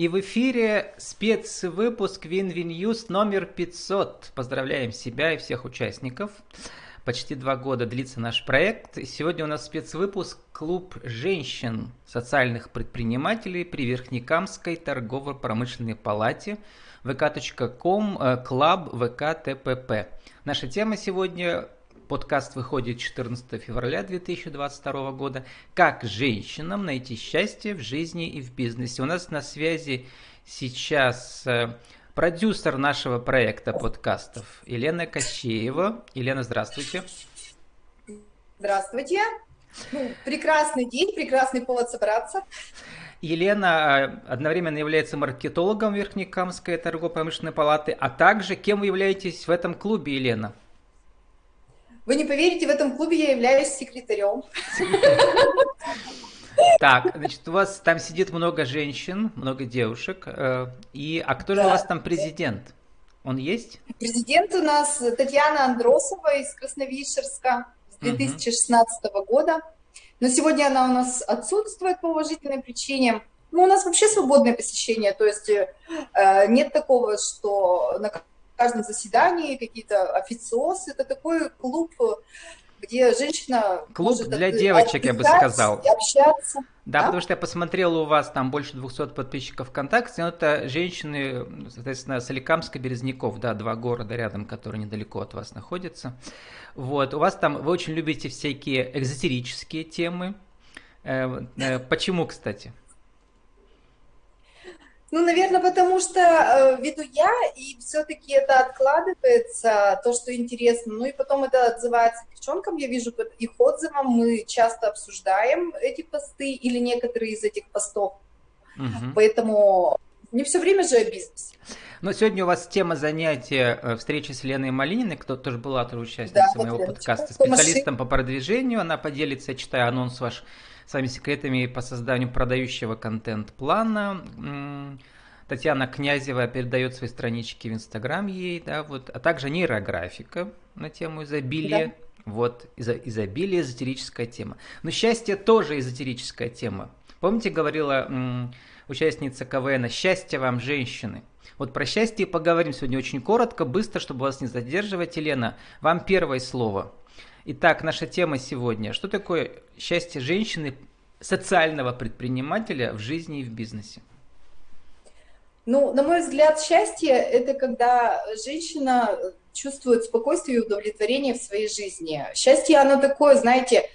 И в эфире спецвыпуск Вин-Вин номер 500. Поздравляем себя и всех участников. Почти два года длится наш проект. И сегодня у нас спецвыпуск «Клуб женщин социальных предпринимателей при Верхнекамской торгово-промышленной палате» vk.com, клаб ВКТПП. Наша тема сегодня Подкаст выходит 14 февраля 2022 года. Как женщинам найти счастье в жизни и в бизнесе? У нас на связи сейчас э, продюсер нашего проекта подкастов Елена Кощеева. Елена, здравствуйте. Здравствуйте. Ну, прекрасный день, прекрасный повод собраться. Елена э, одновременно является маркетологом Верхнекамской торгово-промышленной палаты, а также кем вы являетесь в этом клубе, Елена? Вы не поверите, в этом клубе я являюсь секретарем. Так, значит, у вас там сидит много женщин, много девушек. Э, и, а кто же у вас там президент? Он есть? Президент у нас Татьяна Андросова из Красновишерска с 2016 угу. года. Но сегодня она у нас отсутствует по уважительной причине. Ну, у нас вообще свободное посещение, то есть э, нет такого, что на каждом заседании какие-то официозы. Это такой клуб, где женщина Клуб для девочек, я бы сказал. общаться. Да, да, потому что я посмотрел, у вас там больше 200 подписчиков ВКонтакте, но это женщины, соответственно, Соликамск и Березняков, да, два города рядом, которые недалеко от вас находятся. Вот, у вас там, вы очень любите всякие экзотерические темы. Э, э, почему, кстати? Ну, наверное, потому что э, веду я, и все-таки это откладывается, то, что интересно. Ну и потом это отзывается девчонкам, я вижу по их отзывам, мы часто обсуждаем эти посты или некоторые из этих постов. Угу. Поэтому не все время же о бизнесе. Но сегодня у вас тема занятия э, встречи с Леной Малининой, кто тоже была тоже участницей да, моего вот подкаста, специалистом по продвижению. Она поделится, я читаю анонс ваш с вами секретами по созданию продающего контент-плана. Татьяна Князева передает свои странички в Инстаграм ей, да, вот, а также нейрографика на тему изобилия. Да. Вот, изо, изобилие, эзотерическая тема. Но счастье тоже эзотерическая тема. Помните, говорила м, участница КВН, счастье вам, женщины. Вот про счастье поговорим сегодня очень коротко, быстро, чтобы вас не задерживать. Елена, вам первое слово. Итак, наша тема сегодня. Что такое счастье женщины, социального предпринимателя в жизни и в бизнесе? Ну, на мой взгляд, счастье – это когда женщина чувствует спокойствие и удовлетворение в своей жизни. Счастье, оно такое, знаете,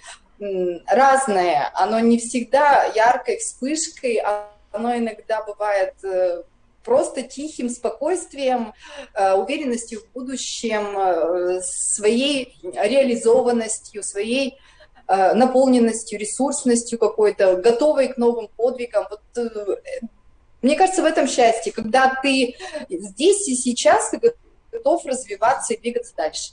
разное. Оно не всегда яркой вспышкой, оно иногда бывает э, просто тихим спокойствием, э, уверенностью в будущем, э, своей реализованностью, своей э, наполненностью, ресурсностью какой-то, готовой к новым подвигам. Вот, мне кажется, в этом счастье, когда ты здесь и сейчас готов развиваться и двигаться дальше.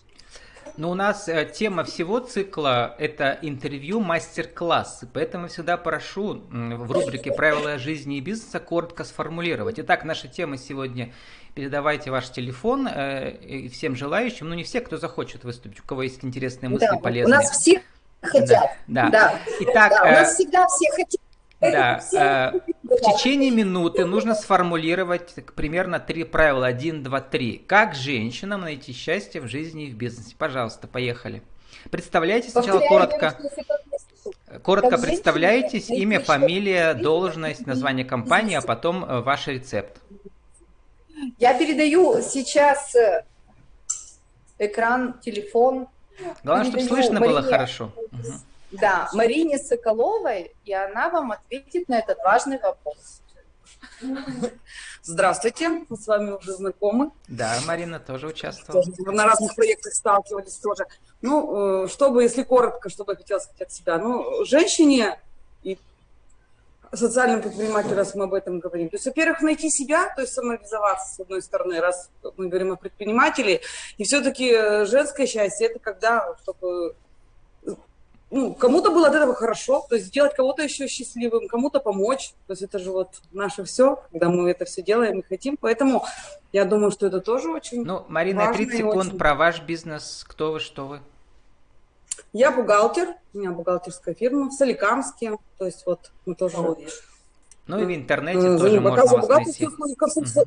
Но у нас э, тема всего цикла – это интервью, мастер-классы. Поэтому всегда прошу в рубрике «Правила жизни и бизнеса» коротко сформулировать. Итак, наша тема сегодня – передавайте ваш телефон э, всем желающим. Ну, не все, кто захочет выступить, у кого есть интересные мысли, да, полезные. У нас все хотят. Да. да. Итак, да, у нас э, всегда все хотят. Да, в течение минуты нужно сформулировать примерно три правила. Один, два, три. Как женщинам найти счастье в жизни и в бизнесе? Пожалуйста, поехали. Представляйте сначала коротко. Коротко представляйтесь, имя, фамилия, должность, название компании, а потом э, ваш рецепт. Я передаю сейчас э, экран, телефон. Главное, чтобы слышно было хорошо. Угу. Да, Марине Соколовой, и она вам ответит на этот важный вопрос. Здравствуйте, мы с вами уже знакомы. Да, Марина тоже участвовала. Тоже, на разных проектах сталкивались тоже. Ну, э, чтобы, если коротко, что бы я хотела сказать от себя. Ну, женщине и социальным предпринимателям, раз мы об этом говорим. То есть, во-первых, найти себя, то есть самореализоваться, с одной стороны, раз мы говорим о предпринимателе. И все-таки э, женское счастье – это когда, чтобы ну, кому-то было от этого хорошо, то есть сделать кого-то еще счастливым, кому-то помочь. То есть это же вот наше все, когда мы это все делаем и хотим. Поэтому я думаю, что это тоже очень Ну, Марина, 30 секунд очень... про ваш бизнес. Кто вы, что вы? Я бухгалтер, у меня бухгалтерская фирма в Соликамске. То есть вот мы тоже вот Ну и в интернете э, тоже можно вас найти.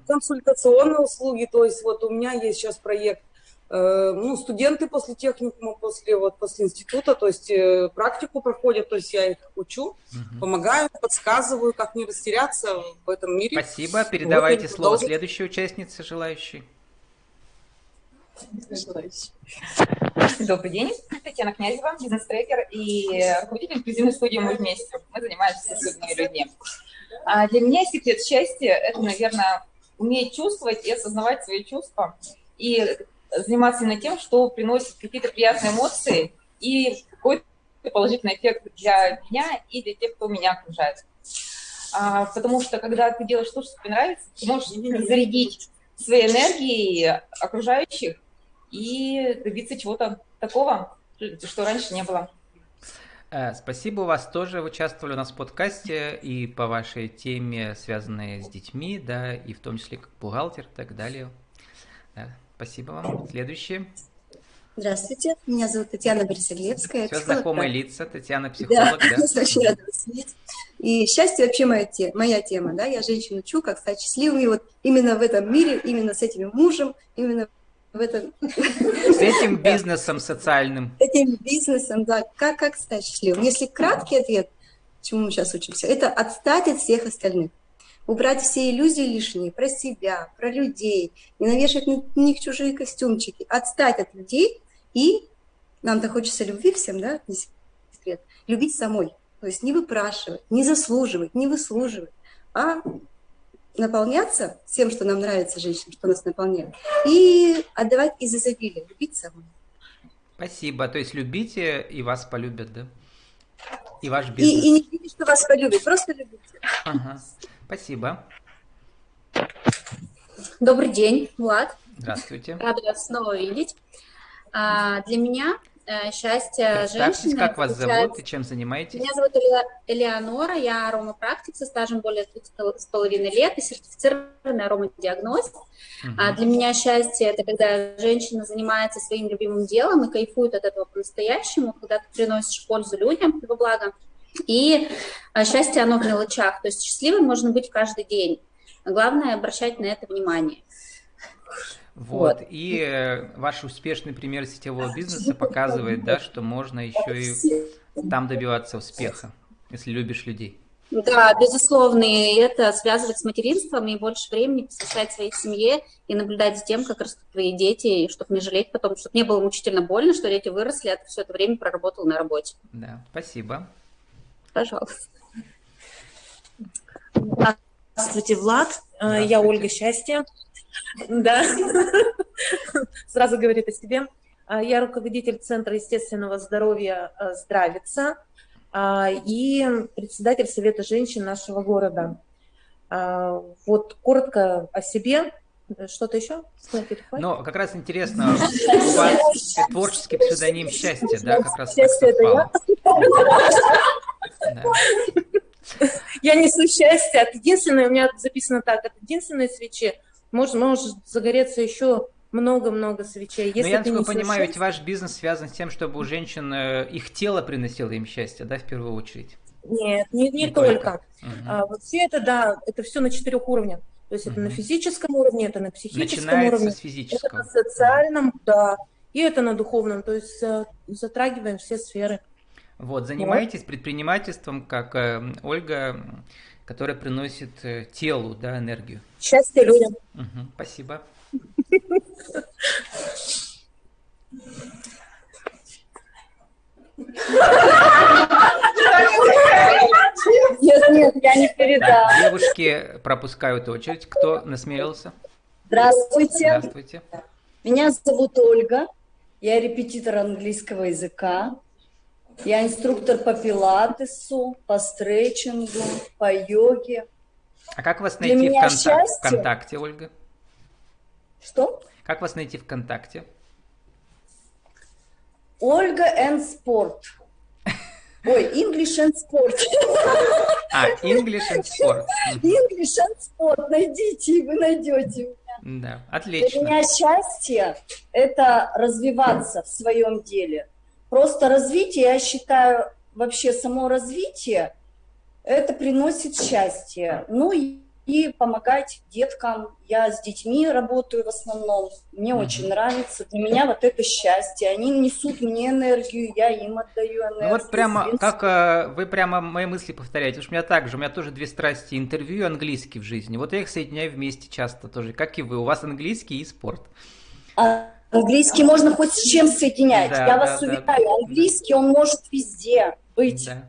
консультационные услуги, то есть вот у меня есть сейчас проект ну, студенты после техникума, после, вот, после института, то есть э, практику проходят, то есть я их учу, угу. помогаю, подсказываю, как не растеряться в этом мире. Спасибо. Передавайте вот, слово следующей участнице, желающей. Добрый день, Татьяна Князева, бизнес-трекер и руководитель инклюзивной студии «Мы вместе». Мы занимаемся с людьми людьми. А для меня секрет счастья – это, наверное, уметь чувствовать и осознавать свои чувства. И заниматься именно тем, что приносит какие-то приятные эмоции и какой-то положительный эффект для меня и для тех, кто меня окружает. А, потому что когда ты делаешь то, что тебе нравится, ты можешь зарядить своей энергией окружающих и добиться чего-то такого, что раньше не было. Э, спасибо, у вас тоже участвовали у нас в подкасте и по вашей теме, связанной с детьми, да, и в том числе как бухгалтер и так далее. Да. Спасибо вам. Следующий. Здравствуйте, меня зовут Татьяна Борисоглебская. Все знакомые лица, Татьяна психолог, да? да? очень рада вас видеть. И счастье вообще моя, тема, моя тема, да, я женщину учу, как стать счастливой вот именно в этом мире, именно с этим мужем, именно в этом... С этим бизнесом социальным. С этим бизнесом, да, как, как стать счастливым. Если краткий ответ, чему мы сейчас учимся, это отстать от всех остальных убрать все иллюзии лишние про себя, про людей, не навешать на них чужие костюмчики, отстать от людей и нам-то хочется любви всем, да, не секрет, любить самой. То есть не выпрашивать, не заслуживать, не выслуживать, а наполняться всем, что нам нравится женщинам, что нас наполняет, и отдавать из изобилия, любить самой. Спасибо. То есть любите, и вас полюбят, да? И ваш бизнес. И, и не видите, что вас полюбят, просто любите. Ага. Спасибо. Добрый день, Влад. Здравствуйте. Рада вас снова видеть. А, для меня э, счастье женщины... как вас зовут и чем занимаетесь? Меня зовут Элеонора, я аромапрактик со стажем более двух с половиной лет и сертифицированный аромадиагност. Угу. А для меня счастье – это когда женщина занимается своим любимым делом и кайфует от этого по-настоящему, когда ты приносишь пользу людям во благо. И а, счастье, оно в мелочах. То есть счастливым можно быть каждый день. Главное обращать на это внимание. Вот. вот. И э, ваш успешный пример сетевого бизнеса показывает, да, что можно еще и там добиваться успеха, если любишь людей. Да, безусловно, и это связывать с материнством и больше времени посвящать своей семье и наблюдать за тем, как растут твои дети, и чтобы не жалеть потом, чтобы не было мучительно больно, что дети выросли, а ты все это время проработал на работе. Да, спасибо. Пожалуйста. Здравствуйте, Влад. Э, Здравствуйте. Я Ольга Счастье. Да. Сразу говорит о себе. Э, я руководитель Центра естественного здоровья э, «Здравица» и председатель Совета женщин нашего города. Вот коротко о себе. Что-то еще? Ну, как раз интересно, у вас творческий псевдоним «Счастье», да, как раз Счастье это я. Я несу счастье. От единственной, у меня записано так, от единственной свечи может, может загореться еще много-много свечей. Если Но я, насколько понимаю, счастье... ведь ваш бизнес связан с тем, чтобы у женщин э, их тело приносило им счастье, да, в первую очередь? Нет, не, не, не только. только. Угу. А, вот все это, да, это все на четырех уровнях. То есть угу. это на физическом уровне, это на психическом Начинается уровне, с физического. это на социальном, да, и это на духовном. То есть э, затрагиваем все сферы. Вот, занимаетесь вот. предпринимательством, как э, Ольга, которая приносит э, телу да, энергию. Счастье людям. Угу, спасибо. Нет, нет, я не передам. Так, девушки пропускают очередь. Кто насмелился? Здравствуйте. Здравствуйте. Меня зовут Ольга. Я репетитор английского языка. Я инструктор по пилатесу, по стретчингу, по йоге. А как вас найти Для в контак... счастье... ВКонтакте, Ольга? Что? Как вас найти ВКонтакте? Ольга and Sport. Ой, English and Sport. А, English and Sport. English and Sport. Найдите, и вы найдете меня. Да, отлично. Для меня счастье – это развиваться в своем деле – Просто развитие, я считаю, вообще само развитие, Это приносит счастье. Ну и и помогать деткам. Я с детьми работаю в основном. Мне mm-hmm. очень нравится. Для меня вот это счастье. Они несут мне энергию, я им отдаю энергию. Ну вот прямо, как э, вы прямо мои мысли повторяете. Уж у меня так же, у меня тоже две страсти. Интервью и английский в жизни. Вот я их соединяю вместе часто тоже, как и вы. У вас английский и спорт. А, английский можно хоть с чем соединять. Да, я да, вас да, уверяю, да, английский он может везде быть. Да.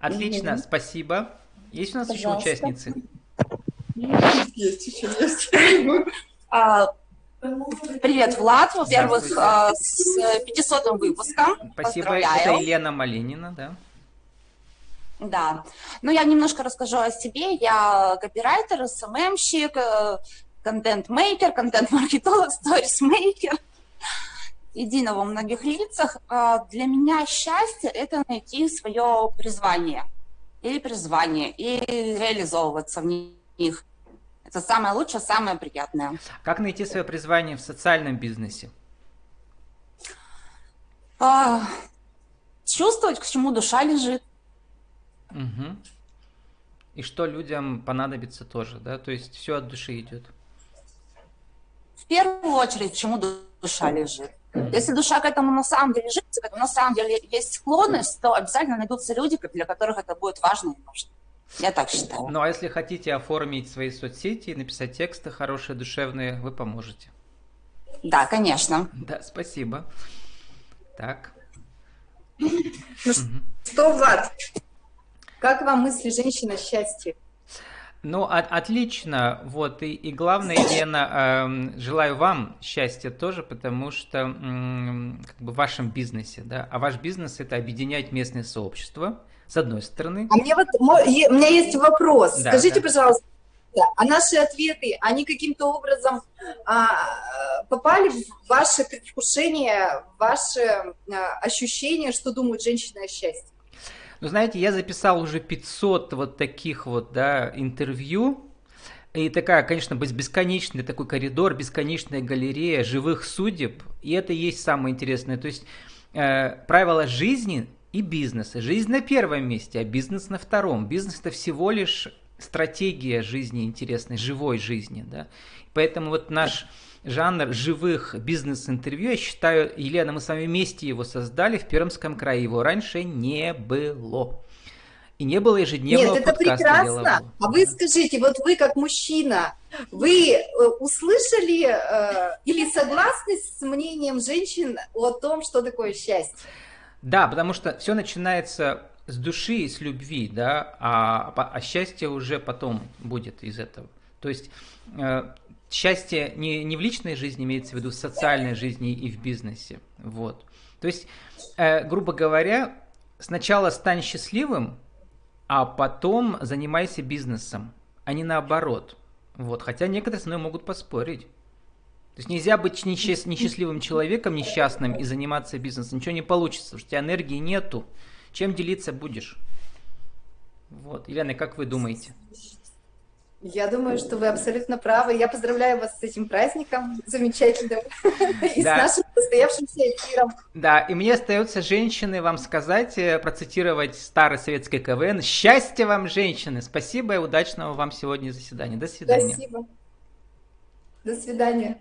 Отлично, mm-hmm. спасибо. Есть у нас Пожалуйста. еще участницы? Есть еще, есть. Привет, Влад. Во-первых, а, с 500 выпуском. Спасибо. Это Елена Малинина, да? Да. Ну, я немножко расскажу о себе. Я копирайтер, СММщик, э, контент-мейкер, контент-маркетолог, сторис-мейкер. Едино во многих лицах. А, для меня счастье – это найти свое призвание или призвание, и реализовываться в них. Это самое лучшее, самое приятное. Как найти свое призвание в социальном бизнесе? А, чувствовать, к чему душа лежит. Угу. И что людям понадобится тоже, да? То есть все от души идет. В первую очередь, к чему душа лежит. Если душа к этому на самом деле лежит, к этому на самом деле есть склонность, то обязательно найдутся люди, для которых это будет важно и нужно. Я так считаю. Ну а если хотите оформить свои соцсети и написать тексты хорошие, душевные, вы поможете. Да, конечно. Да, спасибо. Так. Ну что, Влад, как вам мысли женщины счастье? Ну, от, отлично. Вот, и, и главное, Елена, э, желаю вам счастья тоже, потому что э, как бы в вашем бизнесе, да, а ваш бизнес это объединять местное сообщество, с одной стороны. А мне вот, у меня есть вопрос. Да, Скажите, да. пожалуйста, а наши ответы, они каким-то образом а, попали в ваше предвкушение, в ваше а, ощущение, что думают женщины о счастье? Ну, знаете, я записал уже 500 вот таких вот, да, интервью, и такая, конечно, бесконечный такой коридор, бесконечная галерея живых судеб, и это и есть самое интересное. То есть э, правила жизни и бизнеса. Жизнь на первом месте, а бизнес на втором. Бизнес это всего лишь стратегия жизни интересной, живой жизни, да. Поэтому вот наш жанр живых бизнес-интервью, я считаю, Елена, мы с вами вместе его создали в Пермском крае, его раньше не было. И не было ежедневного Нет, это прекрасно. Делового. А вы скажите, вот вы как мужчина, вы э, услышали э, или согласны с мнением женщин о том, что такое счастье? Да, потому что все начинается с души и с любви, да, а, а счастье уже потом будет из этого. То есть э, счастье не, не в личной жизни имеется в виду, в социальной жизни и в бизнесе. Вот. То есть, э, грубо говоря, сначала стань счастливым, а потом занимайся бизнесом, а не наоборот. Вот. Хотя некоторые со мной могут поспорить. То есть нельзя быть несчастливым человеком, несчастным и заниматься бизнесом. Ничего не получится, потому что у тебя энергии нету. Чем делиться будешь? Вот. Елена, как вы думаете? Я думаю, что вы абсолютно правы. Я поздравляю вас с этим праздником замечательным и с нашим состоявшимся эфиром. Да, и мне остается, женщины, вам сказать, э, процитировать старый советский КВН. Счастья вам, женщины! Спасибо и удачного вам сегодня заседания. До свидания. Спасибо. До свидания.